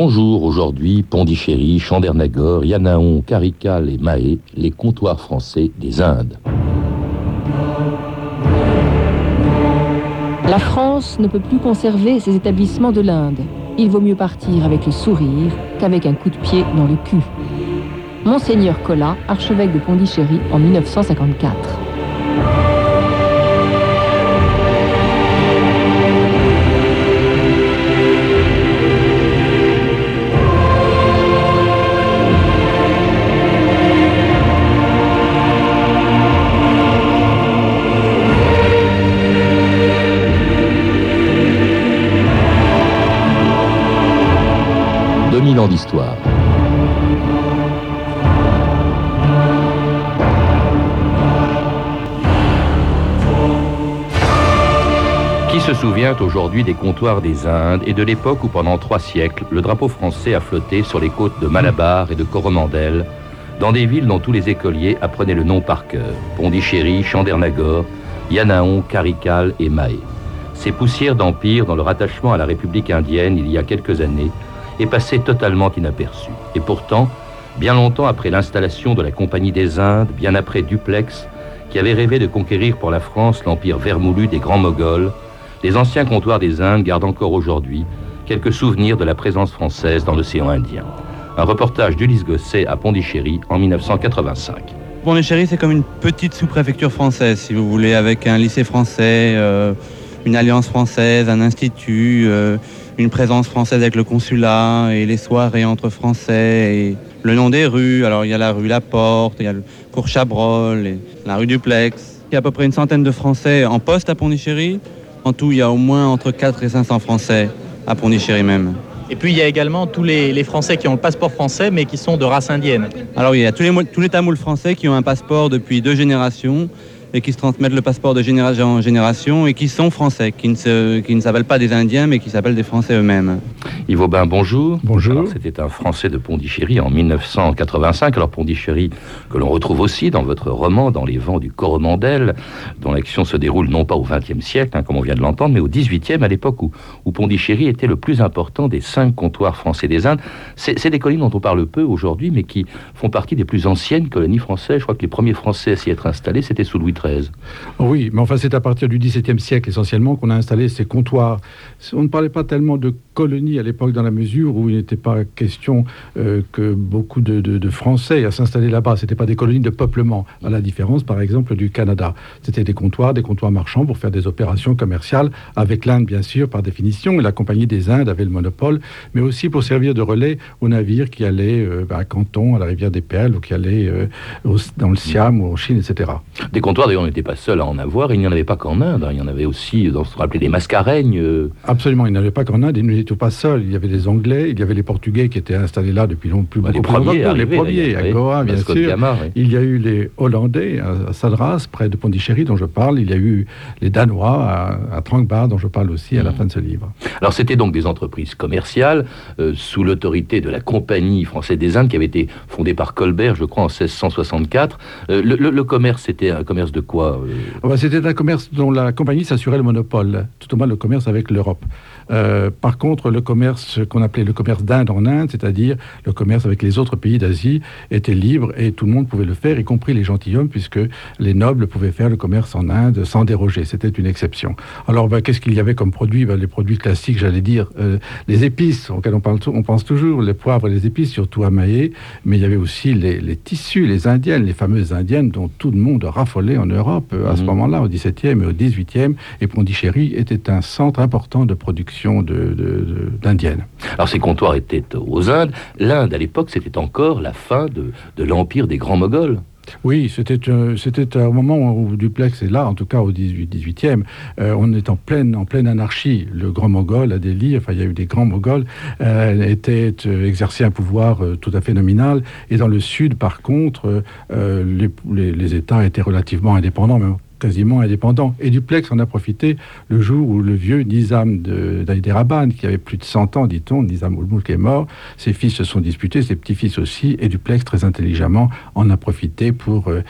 Bonjour, aujourd'hui Pondichéry, Chandernagor, Yanaon, Carical et Mahé, les comptoirs français des Indes. La France ne peut plus conserver ses établissements de l'Inde. Il vaut mieux partir avec le sourire qu'avec un coup de pied dans le cul. Monseigneur Collat, archevêque de Pondichéry en 1954. Qui se souvient aujourd'hui des comptoirs des Indes et de l'époque où pendant trois siècles, le drapeau français a flotté sur les côtes de Malabar et de Coromandel, dans des villes dont tous les écoliers apprenaient le nom par cœur, Pondichéry, Chandernagor, Yanaon, Carical et Mahé. Ces poussières d'empire dans leur attachement à la République indienne il y a quelques années est passé totalement inaperçu. Et pourtant, bien longtemps après l'installation de la Compagnie des Indes, bien après Duplex, qui avait rêvé de conquérir pour la France l'empire vermoulu des grands Moghols, les anciens comptoirs des Indes gardent encore aujourd'hui quelques souvenirs de la présence française dans l'océan Indien. Un reportage d'Ulysse Gosset à Pondichéry en 1985. Pondichéry, c'est comme une petite sous-préfecture française, si vous voulez, avec un lycée français, euh, une alliance française, un institut, euh, une présence française avec le consulat et les soirées entre Français et le nom des rues. Alors il y a la rue La Porte, il y a le cours Chabrol, et la rue Duplex. Il y a à peu près une centaine de Français en poste à Pondichéry. En tout, il y a au moins entre 4 et 500 Français à Pondichéry même. Et puis il y a également tous les, Français qui ont le passeport français mais qui sont de race indienne. Alors il y a tous les, tous les Tamouls français qui ont un passeport depuis deux générations et qui se transmettent le passeport de génération en génération et qui sont français, qui ne, qui ne s'appellent pas des Indiens mais qui s'appellent des Français eux-mêmes. Yves Aubin, bonjour. Bonjour. C'était un Français de Pondichéry en 1985. Alors Pondichéry, que l'on retrouve aussi dans votre roman, dans les vents du Coromandel, dont l'action se déroule non pas au XXe siècle, hein, comme on vient de l'entendre, mais au XVIIIe, à l'époque où, où Pondichéry était le plus important des cinq comptoirs français des Indes. C'est des colonies dont on parle peu aujourd'hui, mais qui font partie des plus anciennes colonies françaises. Je crois que les premiers Français à s'y être installés, c'était sous Louis Oui, mais enfin c'est à partir du XVIIe siècle essentiellement qu'on a installé ces comptoirs. On ne parlait pas tellement de colonies à l'époque dans la mesure où il n'était pas question euh, que beaucoup de, Français à s'installer là-bas. Ce n'était pas des colonies de peuplement, à la différence par exemple du Canada. C'était des comptoirs, des comptoirs marchands pour faire des opérations commerciales avec l'Inde bien sûr par définition. Et la Compagnie des Indes avait le monopole, mais aussi pour servir de relais aux navires qui allaient euh, à Canton, à la rivière des Perles, ou qui allaient euh, dans le Siam ou en Chine, etc. Des comptoirs d'ailleurs n'était pas seul à en avoir. Il n'y en avait pas qu'en Inde. Hein. Il y en avait aussi dans ce qu'on appelait des mascareignes. Euh. Absolument, il n'y en avait pas qu'en Inde. Il n'était pas seul. Il y avait des Anglais, il y avait les Portugais qui étaient installés là depuis longtemps. Plus, bah, les, premiers les premiers, à Goa, bien sûr. Il y a eu les Hollandais à, Sadras, près de Pondichéry, dont je parle. Il y a eu les Danois à, à dont je parle aussi à la mmh. fin de ce livre. Alors, c'était donc des entreprises commerciales euh, sous l'autorité de la Compagnie française des Indes qui avait été fondée par Colbert, je crois, en 1664. Euh, le commerce, c'était un commerce de quoi euh, ah bah, c'était un commerce dont la compagnie s'assurait le monopole, tout au moins le commerce avec l'Europe. Euh, par contre, le commerce qu'on appelait le commerce d'Inde en Inde, c'est-à-dire le commerce avec les autres pays d'Asie, était libre et tout le monde pouvait le faire, y compris les gentilshommes, puisque les nobles pouvaient faire le commerce en Inde sans déroger. C'était une exception. Alors, bah, qu'est-ce qu'il y avait comme produits bah, Les produits classiques, j'allais dire, euh, les épices, auxquelles on, parle, on pense toujours, les poivres et les épices, surtout à Maé, mais il y avait aussi les, tissus, les indiennes, les fameuses indiennes dont tout le monde raffolait en Europe à ce mhm. moment-là, au XVIIe et au XVIIIe. Et Pondichéry était un centre important de production d'indiennes. Alors ces comptoirs étaient aux Indes. L'Inde, à l'époque, c'était encore la fin de, l'empire des grands Moghols. Oui, c'était c'était un moment où Duplex est là, en tout cas au 18, 18e. Euh, on est en pleine, anarchie. Le grand Moghol, à Delhi, enfin il y a eu des grands Moghols, euh, était euh, exercé un pouvoir tout à fait nominal. Et dans le sud, par contre, les, États étaient relativement indépendants, quasiment indépendant. Et Duplex en a profité le jour où le vieux Nizam d'Hyderabad, qui avait plus de 100 ans, dit-on, Nizam ul est mort, ses fils se sont disputés, ses petits-fils aussi, et Duplex, très intelligemment, en a profité pour euh,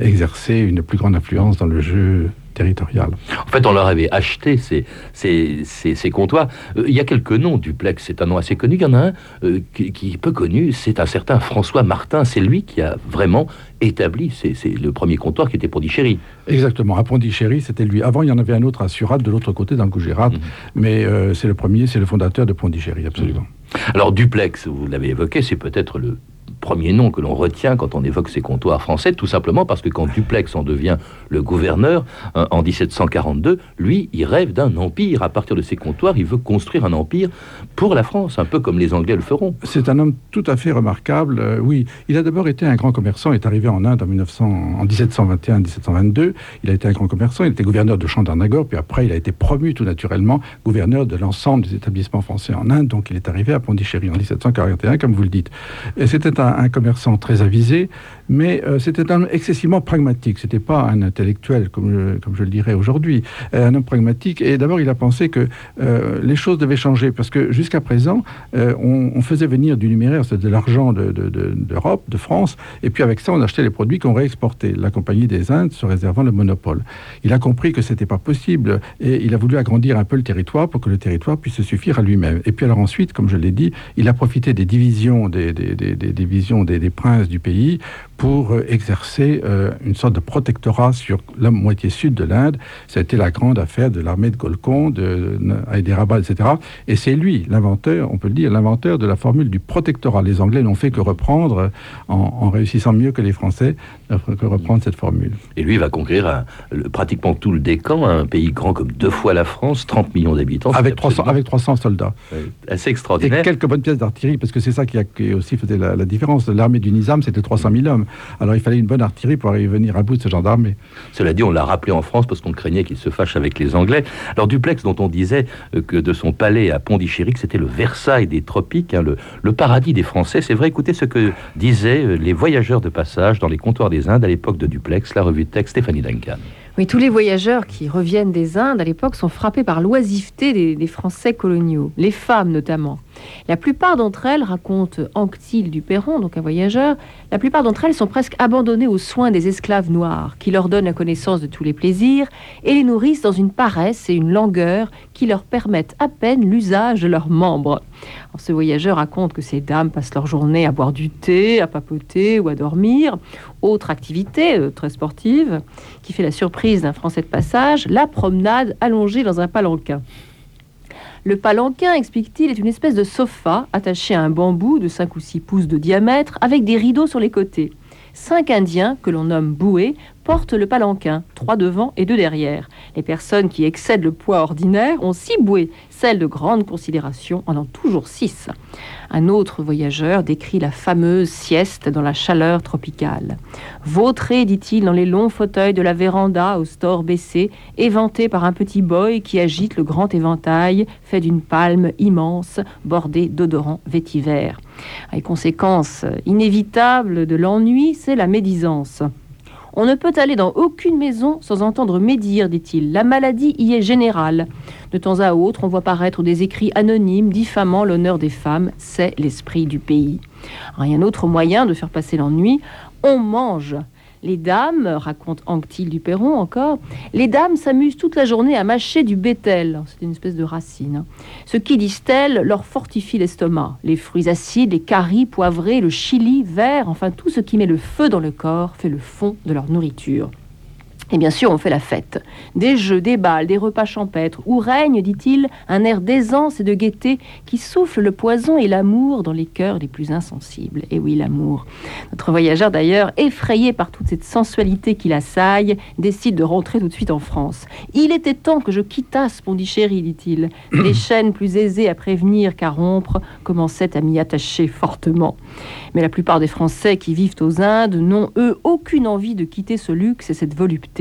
exercer une plus grande influence dans le jeu territoriale. En fait, on leur avait acheté ces, ces, ces, comptoirs. Euh, il y a quelques noms, Duplex, c'est un nom assez connu. Il y en a un euh, qui, est peu connu, c'est un certain François Martin. C'est lui qui a vraiment établi, c'est le premier comptoir qui était Pondichéry. Exactement, à Pondichéry, c'était lui. Avant, il y en avait un autre à Surat, de l'autre côté, dans le mhm. mais euh, c'est le premier, c'est le fondateur de Pondichéry, absolument. Alors, Duplex, vous l'avez évoqué, c'est peut-être le premier nom que l'on retient quand on évoque ces comptoirs français, tout simplement parce que quand Duplex en devient le gouverneur euh, en 1742, lui, il rêve d'un empire. À partir de ces comptoirs, il veut construire un empire pour la France, un peu comme les Anglais le feront. C'est un homme tout à fait remarquable. Euh, oui, il a d'abord été un grand commerçant, il est arrivé en Inde en, 1900, en 1721-1722. Il a été un grand commerçant, il était gouverneur de Chandernagore, puis après, il a été promu tout naturellement gouverneur de l'ensemble des établissements français en Inde. Donc, il est arrivé à Pondichéry en 1741, comme vous le dites. C'était un commerçant très avisé, mais euh, c'était un homme excessivement pragmatique. C'était pas un intellectuel, comme je, comme je le dirais aujourd'hui, euh, un homme pragmatique. Et d'abord, il a pensé que euh, les choses devaient changer, parce que jusqu'à présent, on, faisait venir du numéraire, de l'argent d'Europe, de, France, et puis avec ça, on achetait les produits qu'on réexportait. La Compagnie des Indes se réservant le monopole. Il a compris que c'était pas possible, et il a voulu agrandir un peu le territoire pour que le territoire puisse se suffire à lui-même. Et puis alors ensuite, comme je l'ai dit, il a profité des divisions des divisions des, des princes du pays pour euh, exercer euh, une sorte de protectorat sur la moitié sud de l'Inde. Été la grande affaire de l'armée de Golconde, de Hyderabad, etc. Et c'est lui, l'inventeur, on peut le dire, l'inventeur de la formule du protectorat. Les Anglais n'ont fait que reprendre, en, réussissant mieux que les Français, que reprendre cette formule. Et lui va conquérir pratiquement tout le Décan, un pays grand comme deux fois la France, 30 millions d'habitants. Avec 300, avec 300 soldats. assez extraordinaire. Et quelques bonnes pièces d'artillerie, parce que c'est ça qui, a, aussi faisait la, la différence. L'armée du Nizam, c'était 300 000 hommes. Alors il fallait une bonne artillerie pour arriver venir à bout de ce gendarme. Cela dit, on l'a rappelé en France parce qu'on craignait qu'il se fâche avec les Anglais. Alors Duplex, dont on disait euh, que de son palais à Pondichéry, c'était le Versailles des tropiques, hein, le, paradis des Français. C'est vrai, écoutez ce que disaient euh, les voyageurs de passage dans les comptoirs des Indes à l'époque de Duplex, la revue de texte Stéphanie Duncan. Oui, tous les voyageurs qui reviennent des Indes à l'époque sont frappés par l'oisiveté des Français coloniaux, les femmes notamment. La plupart d'entre elles, raconte Anctil du Perron, donc un voyageur, la plupart d'entre elles sont presque abandonnées aux soins des esclaves noirs, qui leur donnent la connaissance de tous les plaisirs et les nourrissent dans une paresse et une langueur qui leur permettent à peine l'usage de leurs membres. ce voyageur raconte que ces dames passent leur journée à boire du thé, à papoter ou à dormir. Autre activité euh, très sportive qui fait la surprise d'un Français de passage, la promenade allongée dans un palanquin. Le palanquin, explique-t-il, est une espèce de sofa attaché à un bambou de 5 ou 6 pouces de diamètre avec des rideaux sur les côtés. Cinq Indiens, que l'on nomme bouées, portent le palanquin, trois devant et deux derrière. Les personnes qui excèdent le poids ordinaire ont six bouées, celles de grande considération en ont toujours six. Un autre voyageur décrit la fameuse sieste dans la chaleur tropicale. Vautré, dit-il, dans les longs fauteuils de la véranda au store baissé, éventé par un petit boy qui agite le grand éventail fait d'une palme immense bordée d'odorants vétivers. Les conséquences inévitables de l'ennui, c'est la médisance. On ne peut aller dans aucune maison sans entendre médire, dit-il. La maladie y est générale. De temps à autre, on voit paraître des écrits anonymes diffamant l'honneur des femmes. C'est l'esprit du pays. Rien autre moyen de faire passer l'ennui. On mange. Les dames, raconte Anctil du Perron encore, les dames s'amusent toute la journée à mâcher du bétel, c'est une espèce de racine. Hein. Ce qui, disent-elles, leur fortifie l'estomac. Les fruits acides, les caries poivrés, le chili vert, enfin tout ce qui met le feu dans le corps fait le fond de leur nourriture. Et bien sûr, on fait la fête. Des jeux, des balles, des repas champêtres, où règne, dit-il, un air d'aisance et de gaieté qui souffle le poison et l'amour dans les cœurs les plus insensibles. Et oui, l'amour. Notre voyageur, d'ailleurs, effrayé par toute cette sensualité qui l'assaille, décide de rentrer tout de suite en France. Il était temps que je quittasse Pondichéry, dit-il. Les chaînes plus aisées à prévenir qu'à rompre commençaient à m'y attacher fortement. Mais la plupart des Français qui vivent aux Indes n'ont, eux, aucune envie de quitter ce luxe et cette volupté.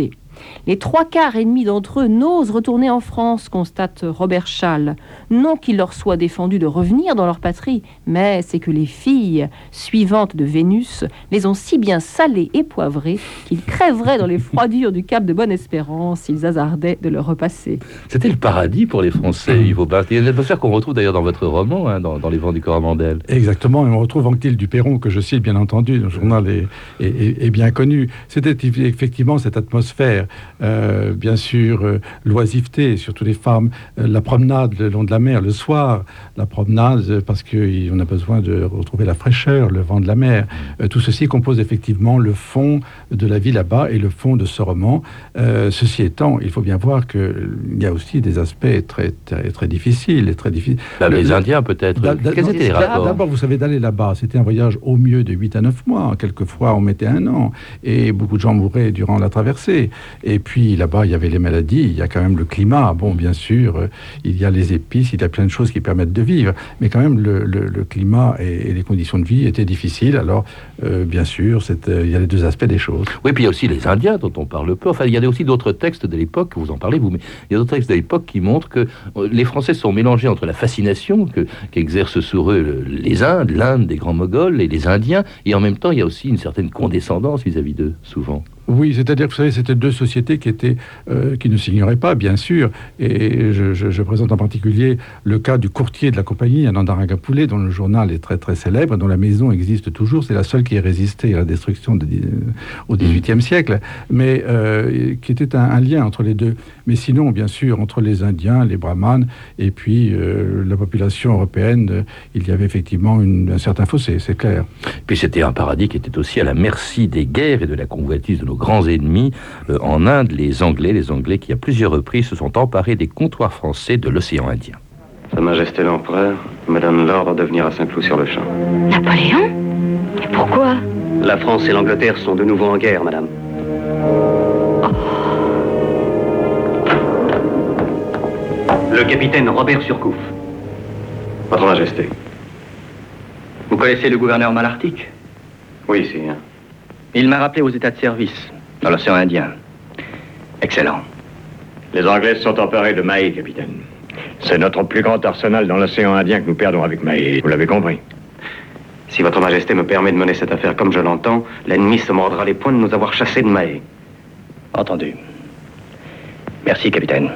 Les trois quarts et demi d'entre eux n'osent retourner en France, constate Robert Schall. Non qu'il leur soit défendu de revenir dans leur patrie, mais c'est que les filles suivantes de Vénus les ont si bien salées et poivrées qu'ils crèveraient dans les froidures du Cap de Bonne-Espérance s'ils hasardaient de le repasser. C'était le paradis pour les Français, Yves Aubin. Il y a une atmosphère qu'on retrouve d'ailleurs dans votre roman, hein, dans, Les Vents du Coromandel. Exactement, et on retrouve Anctil du Perron, que je cite bien entendu, le journal est, est bien connu. C'était effectivement cette atmosphère bien sûr, l'oisiveté, surtout les femmes, la promenade le long de la mer le soir, la promenade parce qu'on a besoin de retrouver la fraîcheur, le vent de la mer. tout ceci compose effectivement le fond de la vie là-bas et le fond de ce roman. ceci étant, il faut bien voir qu'il y a aussi des aspects très, très, très difficiles et très difficiles. Bah, les Indiens peut-être. Quels étaient les rapports D'abord, vous savez, d'aller là-bas, c'était un voyage au mieux de 8 à 9 mois. Quelquefois, on mettait un an. Et beaucoup de gens mouraient durant la traversée. Et puis, là-bas, il y avait les maladies. Il y a quand même le climat. Bon, bien sûr, euh, il y a les épices. Il y a plein de choses qui permettent de vivre. Mais quand même, le, climat et, les conditions de vie étaient difficiles. Alors, euh, bien sûr, euh, il y a les deux aspects des choses. Oui, puis il y a aussi les Indiens dont on parle peu. Enfin, il y a aussi d'autres textes de l'époque, vous en parlez, vous, mais il y a d'autres textes de l'époque qui montrent que les Français sont mélangés entre la fascination qu'exercent sur eux les Indes, l'Inde des grands Moghols et les Indiens, et en même temps, il y a aussi une certaine condescendance vis-à-vis d'eux, souvent. Oui, c'est-à-dire que vous savez, c'était deux sociétés qui, étaient, euh, qui ne s'ignoraient pas, bien sûr. Et je, présente en particulier le cas du courtier de la compagnie, Anandarangapoulet, dont le journal est très très célèbre, dont la maison existe toujours. C'est la seule qui ait résisté à la destruction de, au XVIIIe siècle, mais euh, qui était un, lien entre les deux. Mais sinon, bien sûr, entre les Indiens, les Brahmanes et puis euh, la population européenne, il y avait effectivement une, un certain fossé, c'est clair. Puis c'était un paradis qui était aussi à la merci des guerres et de la convoitise de nos grands ennemis euh, en Inde, les Anglais, les Anglais qui à plusieurs reprises se sont emparés des comptoirs français de l'océan Indien. Sa Majesté l'Empereur me donne l'ordre de venir à Saint-Cloud-sur-le-Champ. Napoléon Et pourquoi? La France et l'Angleterre sont de nouveau en guerre, madame. Le capitaine Robert Surcouf. Votre Majesté. Vous connaissez le gouverneur Malartic? Oui, c'est. Il m'a rappelé aux états de service dans l'océan Indien. Excellent. Les Anglais se sont emparés de Mahé, capitaine. C'est notre plus grand arsenal dans l'océan Indien que nous perdons avec Mahé. Vous l'avez compris. Si votre majesté me permet de mener cette affaire comme je l'entends, l'ennemi se mordra les poings de nous avoir chassés de Mahé. Entendu. Merci, capitaine.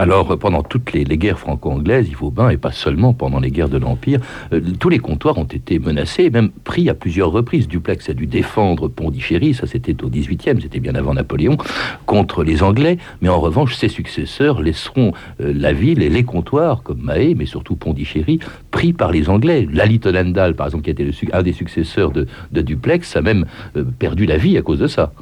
Alors, pendant toutes les, guerres franco-anglaises, il faut bien, et pas seulement pendant les guerres de l'Empire, euh, tous les comptoirs ont été menacés et même pris à plusieurs reprises. Duplex a dû défendre Pondichéry, ça c'était au 18e, c'était bien avant Napoléon, contre les Anglais. Mais en revanche, ses successeurs laisseront euh, la ville et les comptoirs, comme Mahé, mais surtout Pondichéry, pris par les Anglais. Lali Tonandal, par exemple, qui était un des successeurs de, Duplex, a même euh, perdu la vie à cause de ça.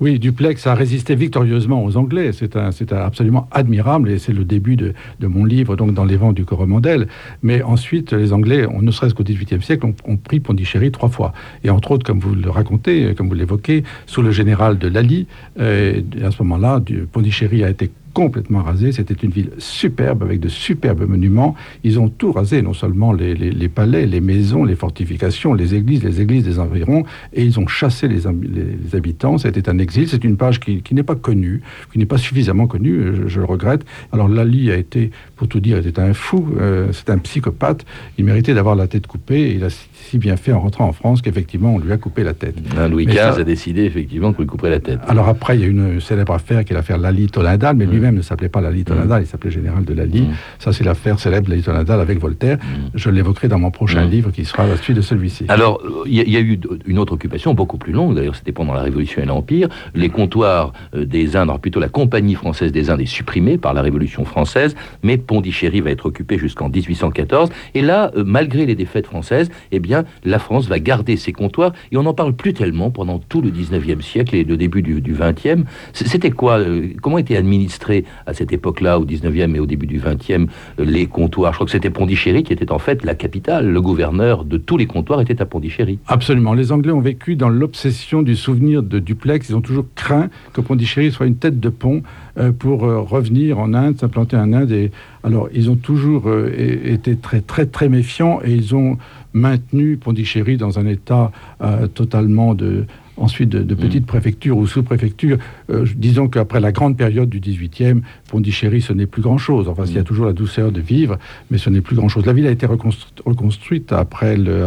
Oui, Duplex a résisté victorieusement aux Anglais. C'est absolument admirable et c'est le début de, mon livre, donc dans les vents du Coromandel. Mais ensuite, les Anglais, on, ne serait-ce qu'au XVIIIe siècle, ont, pris Pondichéry trois fois. Et entre autres, comme vous le racontez, comme vous l'évoquez, sous le général de Lally, euh, à ce moment-là, Pondichéry a été complètement rasé. C'était une ville superbe avec de superbes monuments. Ils ont tout rasé, non seulement les, palais, les maisons, les fortifications, les églises, les églises des environs, et ils ont chassé les, habitants. C'était un exil. C'est une page qui, n'est pas connue, qui n'est pas suffisamment connue, je, le regrette. Alors Lali a été, pour tout dire, était un fou, euh, c'est un psychopathe. Il méritait d'avoir la tête coupée. Et il a si bien fait en rentrant en France qu'effectivement on lui a coupé la tête. Louis XV a décidé effectivement qu'on lui couperait la tête. Alors après, il y a une célèbre affaire qui est l'affaire Lali-Tolindal, mais lui même ne s'appelait pas Lali Tonadal, il s'appelait général de Lali. Ça, c'est l'affaire célèbre de Lali Tonadal avec Voltaire. Je l'évoquerai dans mon prochain livre qui sera la suite de celui-ci. Alors, il y, a eu une autre occupation beaucoup plus longue, d'ailleurs, c'était pendant la Révolution et l'Empire. Les comptoirs euh, des Indes, alors plutôt la Compagnie française des Indes est supprimée par la Révolution française, mais Pondichéry va être occupé jusqu'en 1814. Et là, euh, malgré les défaites françaises, eh bien, la France va garder ses comptoirs et on n'en parle plus tellement pendant tout le 19e siècle et le début du, du 20e. C'était quoi euh, Comment était administré à cette époque-là, au 19e et au début du 20e, les comptoirs. Je crois que c'était Pondichéry qui était en fait la capitale. Le gouverneur de tous les comptoirs était à Pondichéry. Absolument. Les Anglais ont vécu dans l'obsession du souvenir de Duplex. Ils ont toujours craint que Pondichéry soit une tête de pont euh, pour euh, revenir en Inde, s'implanter en Inde. Et alors, ils ont toujours euh, été très, très, très méfiants et ils ont maintenu Pondichéry dans un état totalement de, ensuite de, petites mm. préfectures ou sous-préfectures. Euh, disons qu'après la grande période du 18e, Pondichéry, ce n'est plus grand-chose. Enfin, il y a mm. toujours la douceur de vivre, mais ce n'est plus grand-chose. La ville a été reconstruite après le,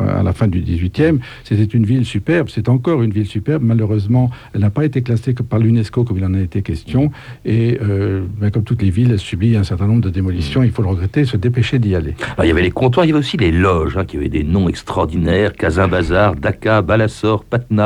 à la fin du 18e. C'était une ville superbe, c'est encore une ville superbe. Malheureusement, elle n'a pas été classée que par l'UNESCO comme il en a été question. Et euh, ben, comme toutes les villes, elle subit un certain nombre de démolitions. Il faut le regretter, se dépêcher d'y aller. il y avait les comptoirs, il y avait aussi les loges, hein, qui avaient des noms extraordinaires. Kazin Bazar, Dhaka, Balassor, Patna,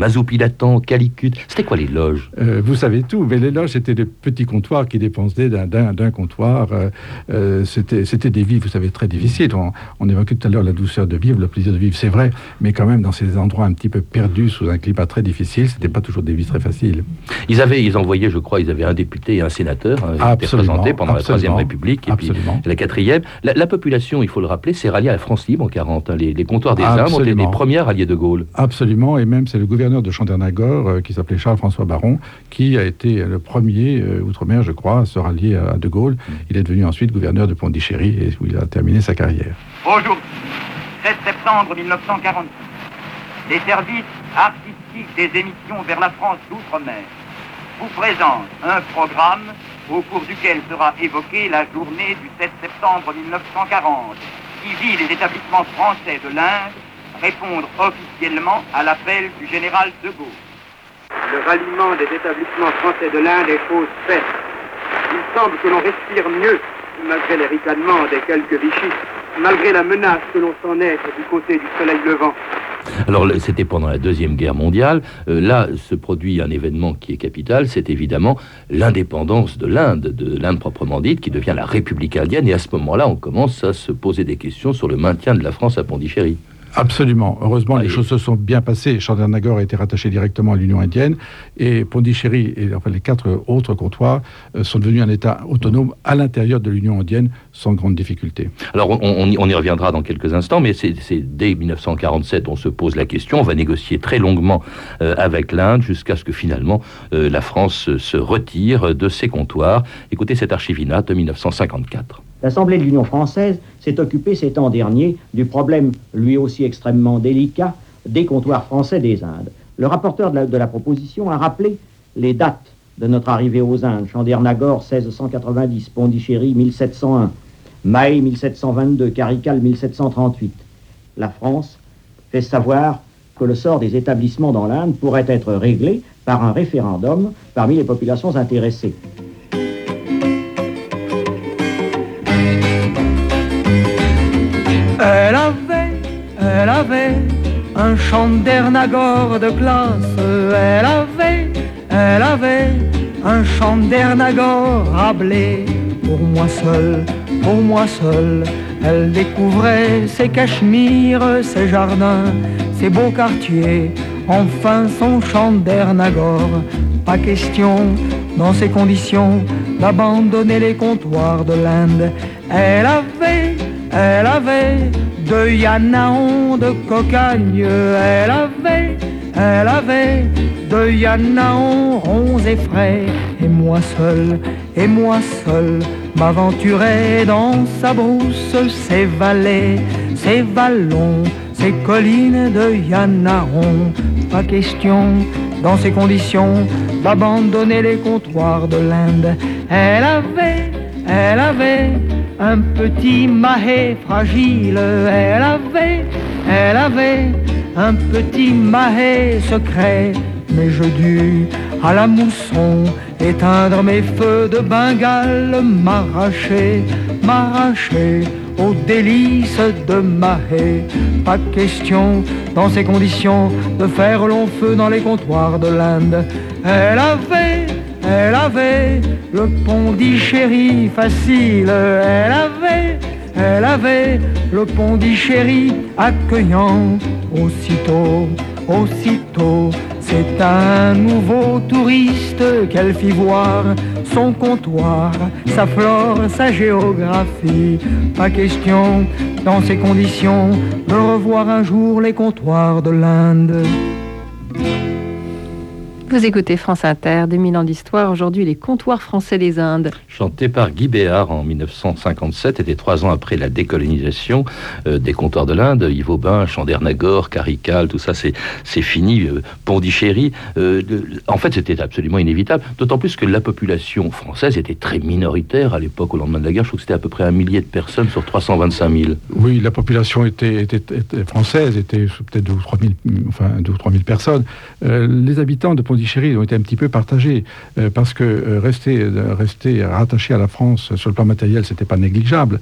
Mazoupilatan, Calicut. C'était quoi les loges? Euh, Vous savez tout, mais les loges, c'était des petits comptoirs qui dépensaient d'un comptoir. Euh, c'était des vies, vous savez, très difficiles. On, on évoquait tout à l'heure la douceur de vivre, le plaisir de vivre, c'est vrai, mais quand même dans ces endroits un petit peu perdus sous un climat très difficile, c'était pas toujours des vies très faciles. Ils avaient, ils envoyaient, je crois, ils avaient un député et un sénateur hein, représentés pendant la Troisième République et puis la Quatrième. La, population, il faut le rappeler, s'est ralliée à la France libre en 40. Hein. Les, comptoirs des Indes ont été les premiers alliés de Gaulle. Absolument, et même c'est le gouverneur de Chandernagore, euh, qui s'appelait Charles-François Baron, qui a été le premier euh, outre-mer, je crois, à se rallier à, de Gaulle. Mm. Il est devenu ensuite gouverneur de Pondichéry, et où il a terminé sa carrière. Bonjour, 7 septembre 1946. Les services artistiques des émissions vers la France d'outre-mer vous présentent un programme au cours duquel sera évoquée la journée du 7 septembre 1940, qui vit les établissements français de l'Inde répondre officiellement à l'appel du général de Gaulle. Le ralliement des établissements français de l'Inde est chose faite. Il semble que l'on respire mieux, malgré les ricanements des quelques Vichy, malgré la menace que l'on s'en est du côté du soleil levant. Alors c'était pendant la Deuxième Guerre mondiale. Euh, là se produit un événement qui est capital, c'est évidemment l'indépendance de l'Inde, de l'Inde proprement dite, qui devient la République indienne. Et à ce moment-là, on commence à se poser des questions sur le maintien de la France à Pondichéry. Absolument. Heureusement, les choses se sont bien passées. Chandernagore a été rattaché directement à l'Union indienne et Pondichéry et enfin, les quatre autres comptoirs euh, sont devenus un État autonome à l'intérieur de l'Union indienne sans grande difficulté. Alors, on, y reviendra dans quelques instants, mais c'est dès 1947 on se pose la question. On va négocier très longuement euh, avec l'Inde jusqu'à ce que finalement euh, la France se retire de ses comptoirs. Écoutez cet archivinat de 1954. L'Assemblée de l'Union française s'est occupée ces temps derniers du problème, lui aussi extrêmement délicat, des comptoirs français des Indes. Le rapporteur de la, proposition a rappelé les dates de notre arrivée aux Indes. Chandernagore 1690, Pondichéry 1701, Maé 1722, Carical 1738. La France fait savoir que le sort des établissements dans l'Inde pourrait être réglé par un référendum parmi les populations intéressées. Elle avait, elle avait un chant d'Ernagore de classe. Elle avait, elle avait un chant d'Ernagore rablé. Pour moi seul, pour moi seul, elle découvrait ses cachemires, ses jardins, ses beaux quartiers, enfin son chant d'Ernagore. Pas question, dans ces conditions, d'abandonner les comptoirs de l'Inde. Elle avait elle avait de Yanaon de cocagne, elle avait, elle avait de Yanaon ronds et frais, et moi seul, et moi seul, m'aventurais dans sa brousse, ses vallées, ses vallons, ses collines de Yanaon. Pas question, dans ces conditions, d'abandonner les comptoirs de l'Inde. Elle avait, elle avait un petit mahé fragile. Elle avait, elle avait un petit mahé secret. Mais je dus à la mousson éteindre mes feux de Bengale, m'arracher, m'arracher aux délices de Mahé. Pas question, dans ces conditions, de faire long feu dans les comptoirs de l'Inde. Elle avait elle avait le pont d'Ichéry facile. Elle avait, elle avait le pont d'Ichéry accueillant. Aussitôt, aussitôt, c'est un nouveau touriste qu'elle fit voir son comptoir, sa flore, sa géographie. Pas question, dans ces conditions, de revoir un jour les comptoirs de l'Inde. Vous écoutez France Inter, 2000 ans d'histoire. Aujourd'hui, les comptoirs français des Indes. Chanté par Guy Béard en 1957, était trois ans après la décolonisation euh, des comptoirs de l'Inde. Yves Aubin, Chandernagore, Carical, tout ça, c'est fini. Euh, Pondichéry. Euh, en fait, c'était absolument inévitable. D'autant plus que la population française était très minoritaire à l'époque, au lendemain de la guerre. Je trouve que c'était à peu près un millier de personnes sur 325 000. Oui, la population était, française était peut-être 2 ou 3 000, enfin, 2 ou 3 000 personnes. les habitants de Pondichéry Pondichéry ont été un petit peu partagés, parce que rester, rester rattaché à la France sur le plan matériel, c'était pas négligeable.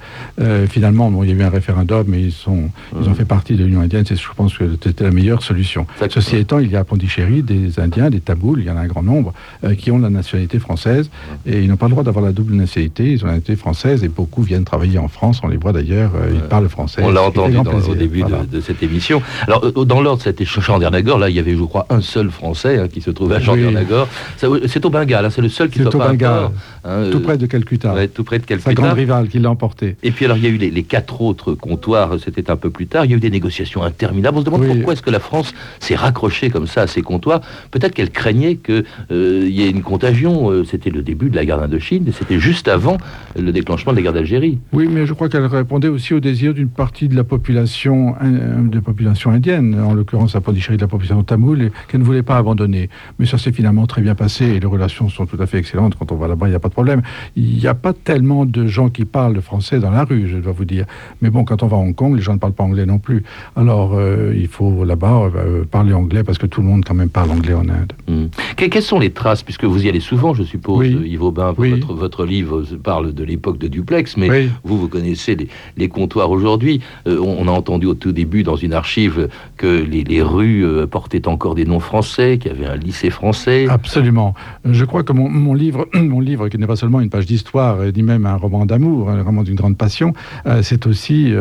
finalement, il y a eu un référendum, mais ils, sont, ils ont fait partie de l'Union indienne, je pense que c'était la meilleure solution. Ceci étant, il y a à Pondichéry des Indiens, des Tamouls, il y en a un grand nombre, qui ont la nationalité française, et ils n'ont pas le droit d'avoir la double nationalité, ils ont la nationalité française, et beaucoup viennent travailler en France, on les voit d'ailleurs, ils parlent français. On l'a entendu au début de, cette émission. Alors, euh, dans l'ordre, c'était Chandernagor. Là, il y avait, je crois, un seul Français hein, qui se à Chandernagor. C'est au Bengale, hein, c'est le seul qui soit au pas Bengale, hein, tout près de Calcutta. tout près de Calcutta. Sa grande rivale qui l'a emporté. Et puis, alors, il y a eu les, quatre autres comptoirs, c'était un peu plus tard. Il y a eu des négociations interminables. On se demande pourquoi est-ce que la France s'est raccrochée comme ça à ces comptoirs. Peut-être qu'elle craignait qu'il euh, y ait une contagion. Euh, c'était le début de la guerre d'Indochine c'était juste avant le déclenchement de la guerre d'Algérie. Oui, mais je crois qu'elle répondait aussi au désir d'une partie de la population, de population indienne, en l'occurrence la Pondichéry de la population tamoule, qu'elle ne voulait pas abandonner. Mais ça s'est finalement très bien passé et les relations sont tout à fait excellentes. Quand on va là-bas, il n'y a pas de problème. Il n'y a pas tellement de gens qui parlent français dans la rue, je dois vous dire. Mais bon, quand on va à Hong Kong, les gens ne parlent pas anglais non plus. Alors, euh, il faut là-bas euh, parler anglais parce que tout le monde quand même parle anglais en Inde. Hmm. quelles sont les traces, puisque vous y allez souvent, je suppose, Yves Aubin, votre, votre, livre parle de l'époque de Duplex, mais vous, vous connaissez les, comptoirs aujourd'hui. Euh, on, a entendu au tout début dans une archive que les, rues euh, portaient encore des noms français, qu'il y avait un lycée français. Absolument. Je crois que mon, livre, mon livre, qui n'est pas seulement une page d'histoire, ni même un roman d'amour, un roman d'une grande passion, euh, c'est aussi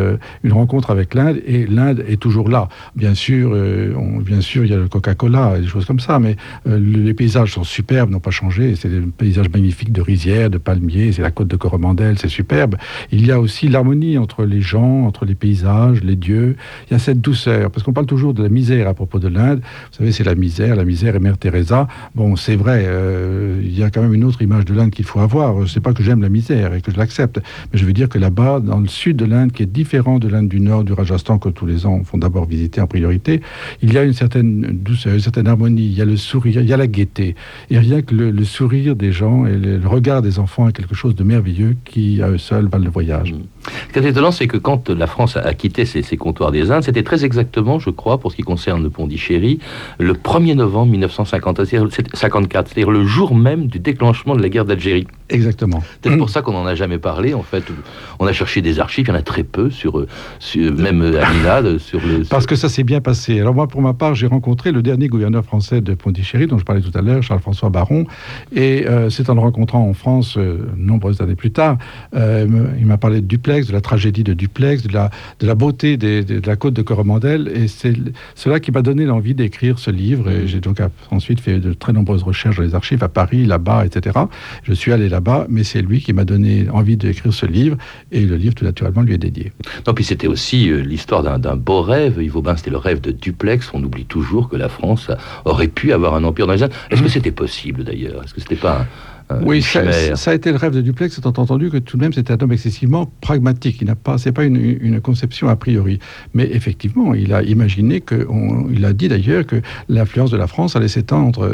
une rencontre avec l'Inde, et l'Inde est toujours là. Bien sûr, bien sûr, il y a le Coca-Cola et des choses comme ça, mais les paysages sont superbes, n'ont pas changé. C'est des paysages magnifiques de rizières, de palmiers, c'est la côte de Coromandel, c'est superbe. Il y a aussi l'harmonie entre les gens, entre les paysages, les dieux. Il y a cette douceur, parce qu'on parle toujours de la misère à propos de l'Inde. Vous savez, c'est la misère, la misère est Mère Bon, c'est vrai, euh, il y a quand même une autre image de l'Inde qu'il faut avoir. C'est pas que j'aime la misère et que je l'accepte, mais je veux dire que là-bas, dans le sud de l'Inde, qui est différent de l'Inde du Nord, du Rajasthan, que tous les ans font d'abord visiter en priorité, il y a une certaine douceur, une certaine harmonie. Il y a le sourire, il y a la gaieté. Et rien que le, sourire des gens et le, regard des enfants est quelque chose de merveilleux qui, à eux seuls, valent le voyage. Ce qui est étonnant, c'est que quand la France a quitté ses, comptoirs des Indes, c'était très exactement, je crois, pour ce qui concerne le Pondichéry, le 1er novembre 1954, c'est-à-dire le jour même du déclenchement de la guerre d'Algérie. Exactement. C'est pour ça qu'on n'en a jamais parlé, en fait. On a cherché des archives, il y en a très peu, sur, sur même à Milad, sur le... Parce que ça s'est bien passé. Alors moi, pour ma part, j'ai rencontré le dernier gouverneur français de Pondichéry, dont je parlais tout à l'heure, Charles-François Baron, et euh, c'est en le rencontrant en France, euh, nombreuses années plus tard, euh, il m'a parlé de Duplex, de la tragédie de Duplex, de la, de la beauté de la côte de Coromandel. Et c'est cela qui m'a donné l'envie d'écrire ce livre. Et j'ai donc ensuite fait de très nombreuses recherches dans les archives à Paris, là-bas, etc. Je suis allé là-bas, mais c'est lui qui m'a donné envie d'écrire ce livre. Et le livre, tout naturellement, lui est dédié. Non, puis c'était aussi euh, l'histoire d'un beau rêve. Yves Aubin, c'était le rêve de Duplex. On oublie toujours que la France aurait pu avoir un empire dans les Indes. Est-ce que mmh. c'était possible d'ailleurs? Est-ce que c'était pas euh, oui, ça, a été le rêve de Duplex, étant entendu que tout de même c'était un homme excessivement pragmatique. Il n'a pas, c'est pas une, conception a priori, mais effectivement, il a imaginé que, il a dit d'ailleurs que l'influence de la France allait s'étendre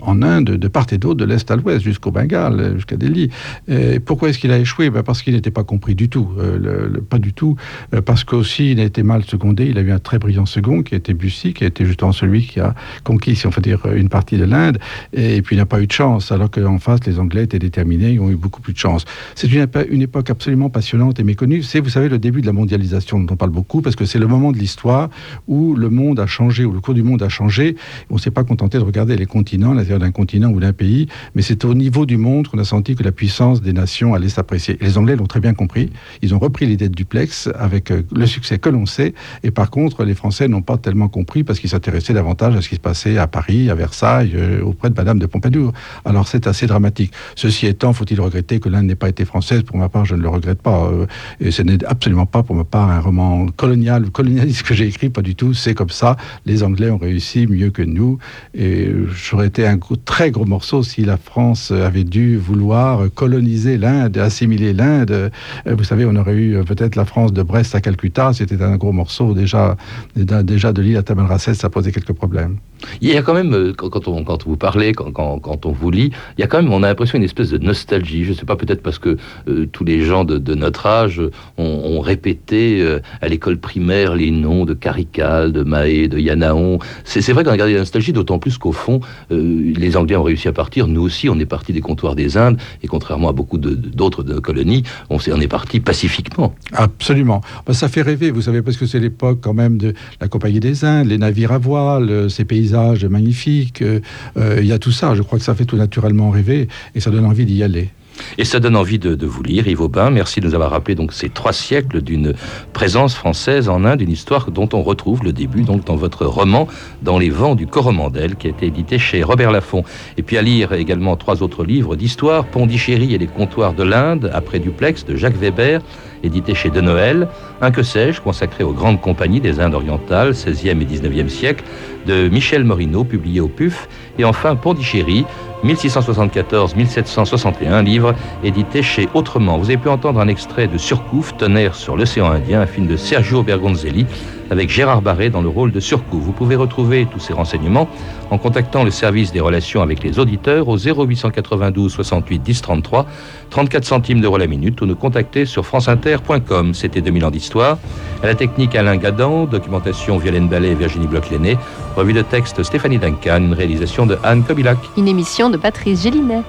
en Inde de part et d'autre, de l'est à l'ouest, jusqu'au Bengale, jusqu'à Delhi. Et pourquoi est-ce qu'il a échoué? Ben Parce qu'il n'était pas compris du tout, euh, pas du tout, euh, parce qu'aussi il a été mal secondé. Il a eu un très brillant second qui était Bussy, qui a été justement celui qui a conquis, si on peut dire, une partie de l'Inde, et puis il n'a pas eu de chance, alors que en face, les Anglais étaient déterminés, ils ont eu beaucoup plus de chance. C'est une, une, époque absolument passionnante et méconnue. C'est, vous savez, le début de la mondialisation dont on parle beaucoup, parce que c'est le moment de l'histoire où le monde a changé, où le cours du monde a changé. On ne s'est pas contenté de regarder les continents, l'intérieur d'un continent ou d'un pays, mais c'est au niveau du monde qu'on a senti que la puissance des nations allait s'apprécier. les Anglais l'ont très bien compris. Ils ont repris l'idée de duplex avec euh, le succès que l'on sait. Et par contre, les Français n'ont pas tellement compris parce qu'ils s'intéressaient davantage à ce qui se passait à Paris, à Versailles, euh, auprès de Madame de Pompadour. Alors c'est assez dramatique. Ceci étant, faut-il regretter que l'Inde n'ait pas été française? Pour ma part, je ne le regrette pas. Euh, et ce n'est absolument pas, pour ma part, un roman colonial colonialiste que j'ai écrit, pas du tout. C'est comme ça. Les Anglais ont réussi mieux que nous. Et j'aurais été un très gros morceau si la France avait dû vouloir coloniser l'Inde, assimiler l'Inde. Euh, vous savez, on aurait eu euh, peut-être la France de Brest à Calcutta. C'était un gros morceau. Déjà, déjà de l'île à Tamanrasset, ça posait quelques problèmes. Il y a quand même, euh, quand on, quand vous parlez, quand, quand, on vous lit, il y a quand même, on a l'impression une espèce de nostalgie. Je ne sais pas, peut-être parce que euh, tous les gens de, notre âge ont, répété euh, à l'école primaire les noms de Carical, de Mahé, de Yanaon. C'est vrai qu'on a gardé la nostalgie, d'autant plus qu'au fond, les Anglais ont réussi à partir. Nous aussi, on est parti des comptoirs des Indes, et contrairement à beaucoup d'autres colonies, on, est, on est parti pacifiquement. Absolument. Bah, ça fait rêver, vous savez, parce que c'est l'époque quand même de la Compagnie des Indes, les navires à voile, ces pays magnifique, euh, euh, Il y a tout ça. Je crois que ça fait tout naturellement rêver et ça donne envie d'y aller. Et ça donne envie de, vous lire, Yves Aubin. Merci de nous avoir rappelé donc ces trois siècles d'une présence française en Inde, une histoire dont on retrouve le début donc dans votre roman Dans les vents du Coromandel, qui a été édité chez Robert Laffont. Et puis à lire également trois autres livres d'histoire, Pondichéry et les comptoirs de l'Inde, après Duplex de Jacques Weber, édité chez De Noël, Un que sais-je, consacré aux grandes compagnies des Indes orientales, 16e et 19e siècle, de Michel Morino, publié au PUF, et enfin Pondichéry, 1674-1761, livre édité chez Autrement. Vous avez pu entendre un extrait de Surcouf, Tonnerre sur l'océan Indien, un film de Sergio Bergonzelli, avec Gérard Barré dans le rôle de Surcouf. Vous pouvez retrouver tous ces renseignements en contactant le service des relations avec les auditeurs au 0892 68 10 33, 34 centimes d'euros la minute ou nous contacter sur franceinter.com. C'était 2000 ans d'histoire. À la technique Alain Gadan, documentation Violaine Ballet et Virginie Bloch-Lenné, revue de texte Stéphanie Duncan, une réalisation de Anne Kobilac. Une émission de Patrice Gélinet.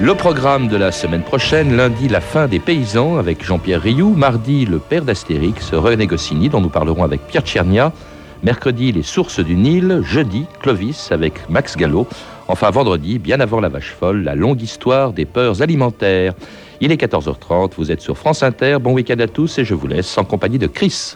Le programme de la semaine prochaine, lundi, la fin des paysans avec Jean-Pierre Rioux, mardi, le père d'Astérix, René Goscinny, dont nous parlerons avec Pierre Tchernia, mercredi, les sources du Nil, jeudi, Clovis avec Max Gallo, enfin vendredi, bien avant la vache folle, la longue histoire des peurs alimentaires. Il est 14h30, vous êtes sur France Inter, bon week-end à tous et je vous laisse en compagnie de Chris.